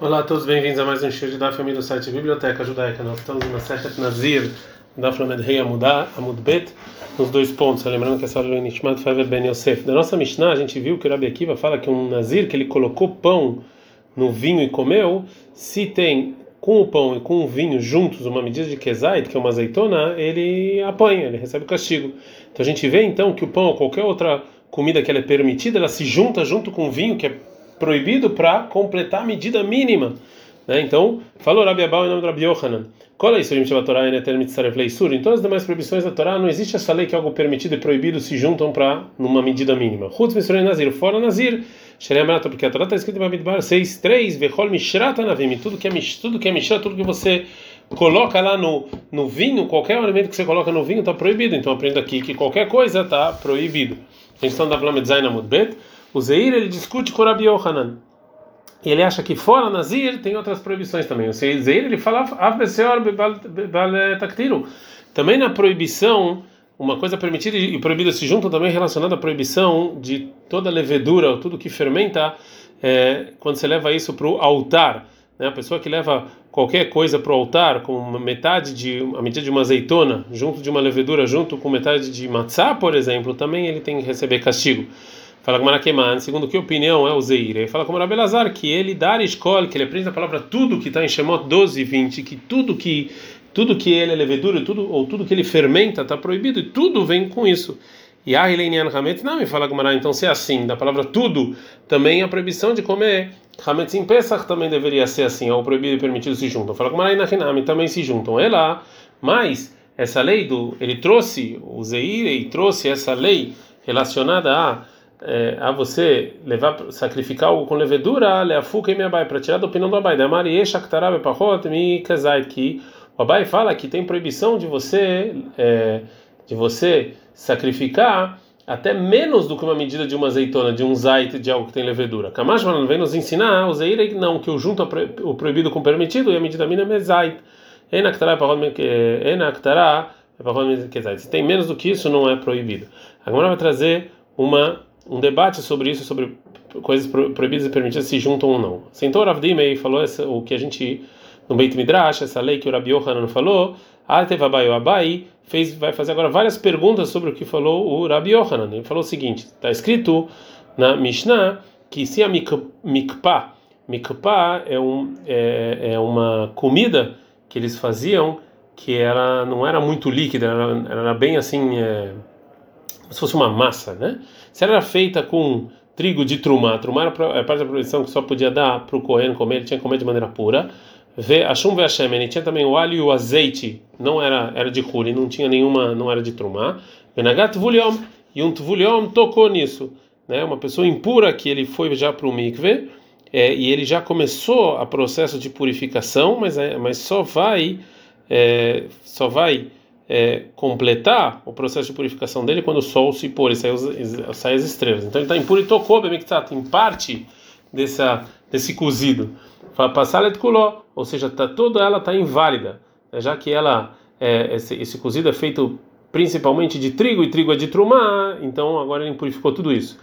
Olá a todos, bem-vindos a mais um show da família do site Biblioteca Judaica. Nós estamos na Sechet Nazir, da Flamed Rei Amudbet, nos dois pontos. Lembrando que essa aula é Nishmat Faver Ben Yosef. Da nossa Mishnah, a gente viu que o Rabi Akiva fala que um Nazir que ele colocou pão no vinho e comeu, se tem com o pão e com o vinho juntos uma medida de kezait, que é uma azeitona, ele apanha, ele recebe o castigo. Então a gente vê então que o pão ou qualquer outra comida que ela é permitida, ela se junta junto com o vinho, que é proibido para completar a medida mínima. Né? Então, falou Rabi Abau em nome do Rabi Yohanan. É isso? Em todas as demais proibições da Torá, não existe essa lei que algo permitido e proibido se juntam para numa medida mínima. Chutz Misurei Nazir, fora Nazir, Sheremata, porque a Torá está escrita em Bamidbar 6, 3, Vechol Mishrata Navim, tudo que é tudo que é Mishra, tudo que você coloca lá no, no vinho, qualquer alimento que você coloca no vinho está proibido. Então aprenda aqui que qualquer coisa está proibido. A gente está na Vlamed Zain Amudbet. O Zeir ele discute com Rabi Yohanan. Ele acha que fora Nazir tem outras proibições também. O Zeir ele fala também na proibição, uma coisa permitida e proibida se juntam também relacionada à proibição de toda levedura, tudo que fermenta, é, quando você leva isso para o altar. Né? A pessoa que leva qualquer coisa para o altar, com metade de a medida de uma azeitona, junto de uma levedura, junto com metade de matzá, por exemplo, também ele tem que receber castigo. Fala com Maraqueman, segundo que opinião é o Zeir? Ele fala com Rabelazar que ele dá a escola, que ele aprende a palavra tudo que está em Shemot 12 e 20, que tudo que tudo que ele é levedura, tudo ou tudo que ele fermenta está proibido e tudo vem com isso. E a Hilenian Hametz não me fala com então se é assim, da palavra tudo, também a proibição de comer Hametz em Pesach também deveria ser assim, ou proibido e permitido se juntam. Fala com Maraina Hinami também se juntam. É lá, mas essa lei do ele trouxe o Zeir e trouxe essa lei relacionada a é, a você levar sacrificar algo com levedura, leafuka e minha bai para tirar da opinião do abai. Da Mari Shaktarabe Pahot mi Kazait que o abai fala que tem proibição de você é, de você sacrificar até menos do que uma medida de uma azeitona, de um zait, de algo que tem levedura. Kamash não vem nos ensinar, o zeir não, que o junto o proibido com o permitido e a medida mínima é zait. Enaktará Se tem menos do que isso, não é proibido. Agora vai trazer uma um debate sobre isso, sobre coisas proibidas e permitidas se juntam ou não. Sentou Rav Dimei falou essa, o que a gente no Beit Midrash, essa lei que o Rabi Yohanan falou, Atevabai o Abai fez vai fazer agora várias perguntas sobre o que falou o Rabi Yohanan. Ele falou o seguinte: está escrito na Mishnah que se a mikpah, mikpah é um é, é uma comida que eles faziam que era não era muito líquida, era, era bem assim é, como se fosse uma massa, né? Se ela era feita com trigo de trumá, trumá era a parte da produção que só podia dar para o Cohen comer, ele tinha que comer de maneira pura. Vê, a chum ele tinha também o alho e o azeite, não era era de huli, não tinha nenhuma, não era de trumá. Benagat vuliom, e um tvuliom tocou nisso, né? Uma pessoa impura que ele foi já para o mikve, é, e ele já começou a processo de purificação, mas é, mas só vai é, só vai é, completar o processo de purificação dele quando o sol se pôr e sai, sai as estrelas. Então ele está impuro e tocou, em parte dessa, desse cozido. Passar kuló, ou seja, tá, toda ela está inválida, né? já que ela é, esse, esse cozido é feito principalmente de trigo e trigo é de trumá, então agora ele purificou tudo isso.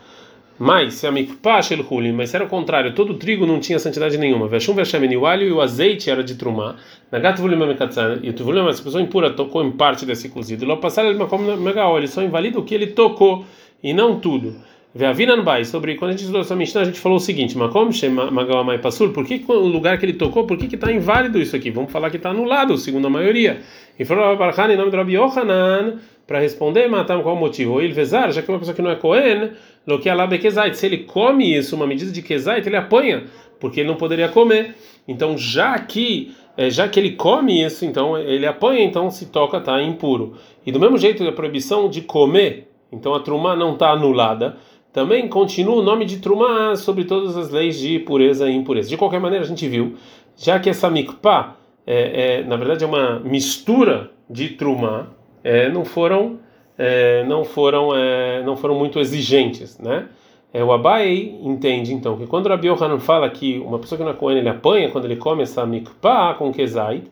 Mas, se a mikpah hulin, mas se era o contrário, todo o trigo não tinha santidade nenhuma. Veshum veshemen, o alho e o azeite era de trumá. Nagat vulim mekatzan, e tu vulim, essa pessoa impura tocou em parte desse cozido. Logo passaram ele como megaol, ele só invalida o que ele tocou e não tudo. Veavinan bai, sobre quando a gente estudou essa Mishnah, a gente falou o seguinte: Makom Magawamai Pasur, por que o lugar que ele tocou, por que está inválido isso aqui? Vamos falar que está anulado, segundo a maioria. E falou Barhan em nome do Rabi Yohanan, para responder, matar qual motivo? Ele vezar, já que uma pessoa que não é Cohen, lo que alabe kezait, se ele come isso, uma medida de kezait, ele apanha, porque ele não poderia comer. Então, já que é, já que ele come isso, então ele apanha, então se toca tá impuro. E do mesmo jeito a proibição de comer, então a trumá não está anulada, também continua o nome de trumá sobre todas as leis de pureza e impureza. De qualquer maneira, a gente viu, já que essa mikpah é, é na verdade é uma mistura de trumá, é, não foram é, não foram é, não foram muito exigentes, né? É, o Abai entende então que quando Rabi Yohanan fala que uma pessoa que não é Cohen ele apanha quando ele come essa mikpah com kezait,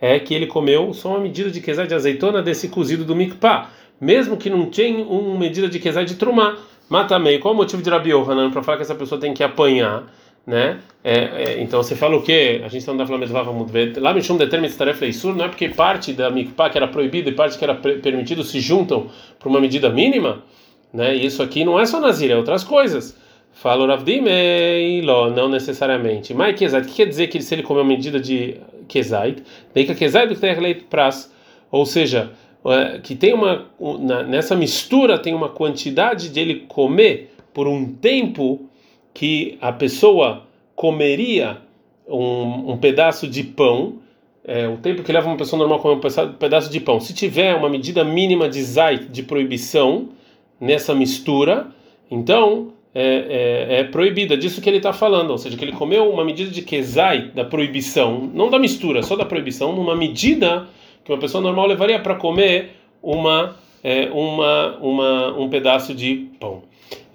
é que ele comeu só uma medida de kezait de azeitona desse cozido do mikpah, mesmo que não tenha uma medida de kezait de trumá. Matamei, qual o motivo de Rabi Yohanan para falar que essa pessoa tem que apanhar? Né? É, é, então você fala o quê? A gente está falando da vamos ver. Lá me chama determinado tarefa leisur, não é porque parte da mikpah que era proibida e parte que era permitido se juntam para uma medida mínima, né? E isso aqui não é só nazir, é outras coisas. Fala Ravdimei, não necessariamente. Mas Kezait, o que quer dizer que se ele comer uma medida de Kezait, daí que a que tem pras, ou seja, é, que tem uma nessa mistura tem uma quantidade de ele comer por um tempo que a pessoa comeria um, um pedaço de pão, é, o tempo que leva uma pessoa normal comer um pedaço de pão. Se tiver uma medida mínima de zait, de proibição nessa mistura, então é, é, é proibida, disso que ele está falando, ou seja, que ele comeu uma medida de kezai da proibição, não da mistura, só da proibição, numa medida que uma pessoa normal levaria para comer uma, é, uma, uma, um pedaço de pão.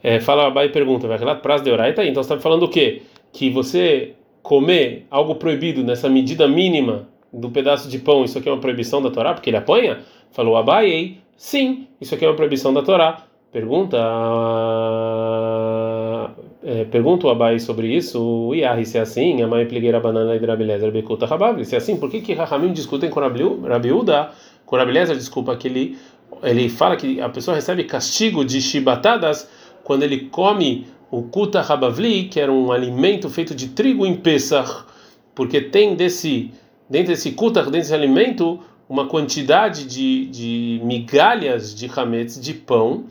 É, fala Abai pergunta, vai lá prazo de oraita, então você está falando o quê? Que você comer algo proibido nessa medida mínima do pedaço de pão, isso aqui é uma proibição da Torá, porque ele apanha? Falou Abai, sim, isso aqui é uma proibição da Torá. Pergunta é, pergunta o Abai sobre isso, o Iahi, se é assim, a mãe pligueira banana e Rabilezer Bekuta Rababli, se é assim, por que que Rahamim discutem com Rabiuda, com Rabilezer, desculpa, que ele, ele fala que a pessoa recebe castigo de chibatadas quando ele come o Kuta Rabavli, que era um alimento feito de trigo em Pesach, porque tem desse, dentro desse Kuta, dentro desse alimento, uma quantidade de, de migalhas de hametz, de pão,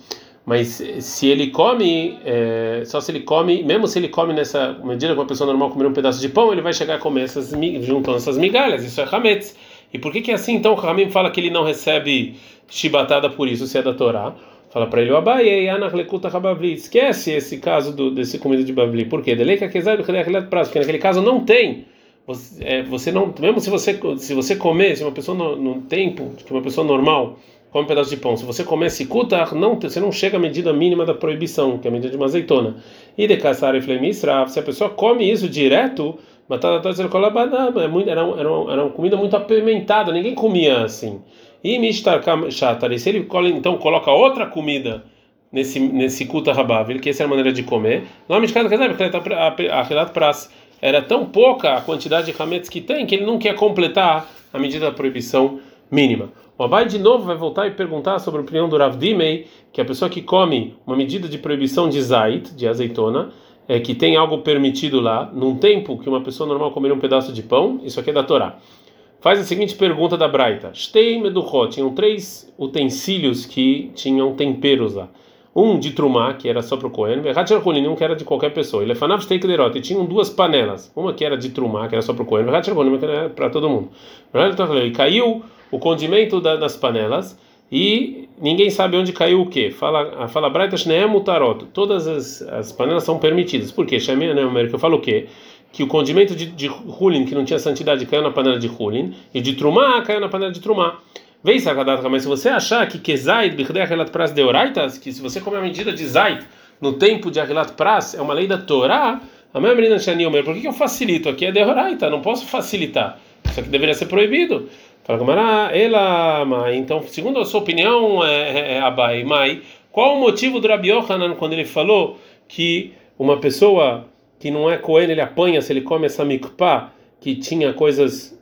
mas se ele come, é, só se ele come, mesmo se ele come nessa medida que uma pessoa normal comer um pedaço de pão, ele vai chegar a comer essas, juntando essas migalhas, isso é hametz. E por que que é assim? Então o Ramim fala que ele não recebe chibatada por isso, se é da Torá. Fala para ele Abai, esquece esse caso do, desse comida de Bavli. Por quê? Porque naquele caso não tem. Você, é, você não, mesmo se você se você comer, se uma pessoa no, tempo que uma pessoa normal come um pedaço de pão. Se você comer sikutar, não, você não chega à medida mínima da proibição, que é a medida de uma azeitona. E de caçar e flemisra, se a pessoa come isso direto, é muito, era, era, era uma comida muito apimentada, ninguém comia assim. E se ele então coloca outra comida nesse nesse kuta rabav, que essa é a maneira de comer, lá mishtar a pras era tão pouca a quantidade de hametz que tem que ele não quer completar a medida da proibição mínima. O Abai de novo vai voltar e perguntar sobre a opinião do Rav Dimei, que é a pessoa que come uma medida de proibição de zait, de azeitona, é que tem algo permitido lá, num tempo que uma pessoa normal comeria um pedaço de pão, isso aqui é da Torá. Faz a seguinte pergunta da Braita: Shtei meduchot, tinham três utensílios que tinham temperos lá. Um de trumá, que era só para o Cohen, e um que era de qualquer pessoa. Ele fanav steak derot, e tinham duas panelas. Uma que era de trumá, que era só para o Cohen, uma que era para todo mundo. E caiu o condimento da, das panelas e ninguém sabe onde caiu o que. Fala, fala Braita Shneem Mutarot. Todas as, as panelas são permitidas. Por quê? Shemia Neumer, que eu falo o quê? Que o condimento de, de Hulin, que não tinha santidade, caiu na panela de Hulin, e de Trumá caiu na panela de Trumá. Vem Sakadata, mas se você achar que Kezaid, Bichdei Achelat Pras de Oraitas, que se você comer a medida de Zaid no tempo de Achelat Pras, é uma lei da Torá, a minha menina Shaniel, por que, eu facilito? Aqui é de Oraita, não posso facilitar. Isso aqui deveria ser proibido. Fala Gamara, ela, mãe. Então, segundo a sua opinião, é, é, é Abai, mãe, qual o motivo do Rabi quando ele falou que uma pessoa que não é Cohen, ele apanha se ele come essa mikpah, que tinha coisas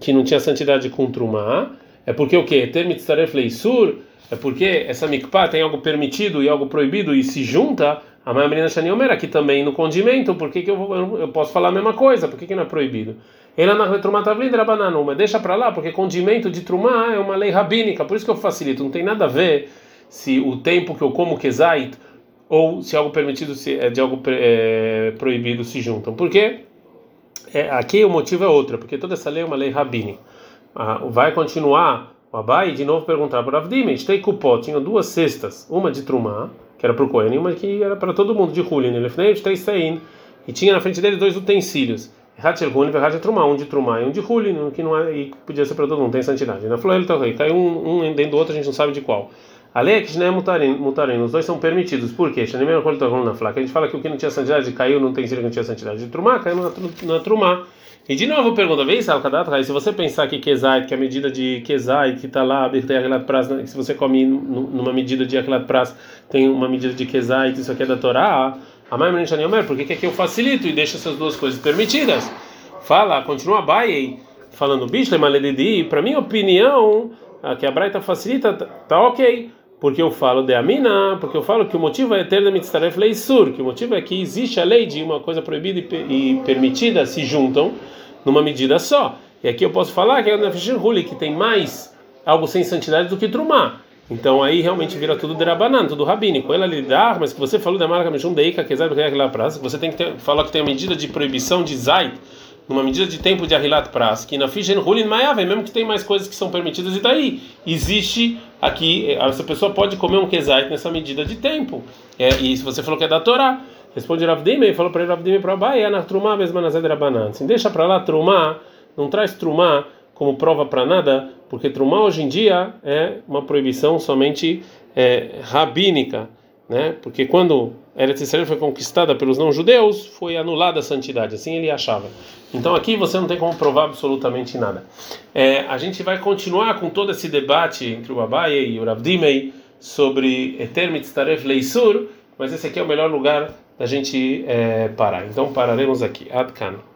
que não tinha santidade com trumá? É porque o que? Ter mitzaref leisur? É porque essa mikpah tem algo permitido e algo proibido e se junta a Maimrina Shaniomer aqui também no condimento, por que, que eu, eu, posso falar a mesma coisa? Por que, que não é proibido? Ela na retromatavlida mas deixa para lá, porque condimento de trumá é uma lei rabínica, por isso que eu facilito, não tem nada a ver se o tempo que eu como kezait ou se algo permitido se, é de algo é, proibido se juntam. Por quê? É, aqui o motivo é outro, porque toda essa lei é uma lei rabínica. Ah, vai continuar o Abai de novo perguntar para Avdim, tem cupó, tinha duas cestas, uma de trumá que era para o Cohen, e uma que era para todo mundo, de Hulin, e tinha na frente dele dois utensílios. um de Trumá e um de Hulin, que não é, e podia ser para todo mundo, tem santidade. Na flor ele tá caiu um, um dentro do outro, a gente não sabe de qual. Alex, né, mutarim, os dois são permitidos. Por quê? na flaca. A gente fala que o que não tinha santidade caiu no utensílio que não tinha santidade. De Trumá caiu na, na Trumá. E de novo pergunta, vem se você pensar que Kezai, que é a medida de Kezai, que está lá, né, se você come numa medida de Achelat Pras, tem uma medida de Kezai, que isso aqui é da Torá, Amai Menishani por que, que aqui eu facilito e deixo essas duas coisas permitidas? Fala, continua Abai falando, Bishle Maledidi, para minha opinião, que a Braita facilita, tá, tá ok porque eu falo de Amina, porque eu falo que o motivo é ter da mitzaref leisur, que o motivo é que existe a lei de uma coisa proibida e permitida se juntam numa medida só. E aqui eu posso falar que é Huli, que tem mais algo sem santidade do que Trumá. Então aí realmente vira tudo derabanan, tudo rabínico. Ela lidar, mas que você falou da marca Mishum Deika, que é aquela praça, você tem que ter, falar que tem a medida de proibição de Zait, numa medida de tempo de Ahilat Pras, que na Fishen Hulin Mayave, mesmo que tem mais coisas que são permitidas, e daí existe aqui, essa pessoa pode comer um Kezait nessa medida de tempo. É, e se você falou que é da Torá, responde Ravdime, falou para Ravdime para Abai, é na Trumá Besmanazed Rabanan. Assim, deixa para lá Trumá, não traz Trumá como prova para nada, porque Trumá hoje em dia é uma proibição somente é, rabínica né? Porque quando Eretz Israel foi conquistada pelos não-judeus, foi anulada a santidade, assim ele achava. Então aqui você não tem como provar absolutamente nada. É, a gente vai continuar com todo esse debate entre o Abaye e o Ravdimei sobre Eter Mitzaref Leisur, mas esse aqui é o melhor lugar da gente é, parar. Então pararemos aqui. Adkan.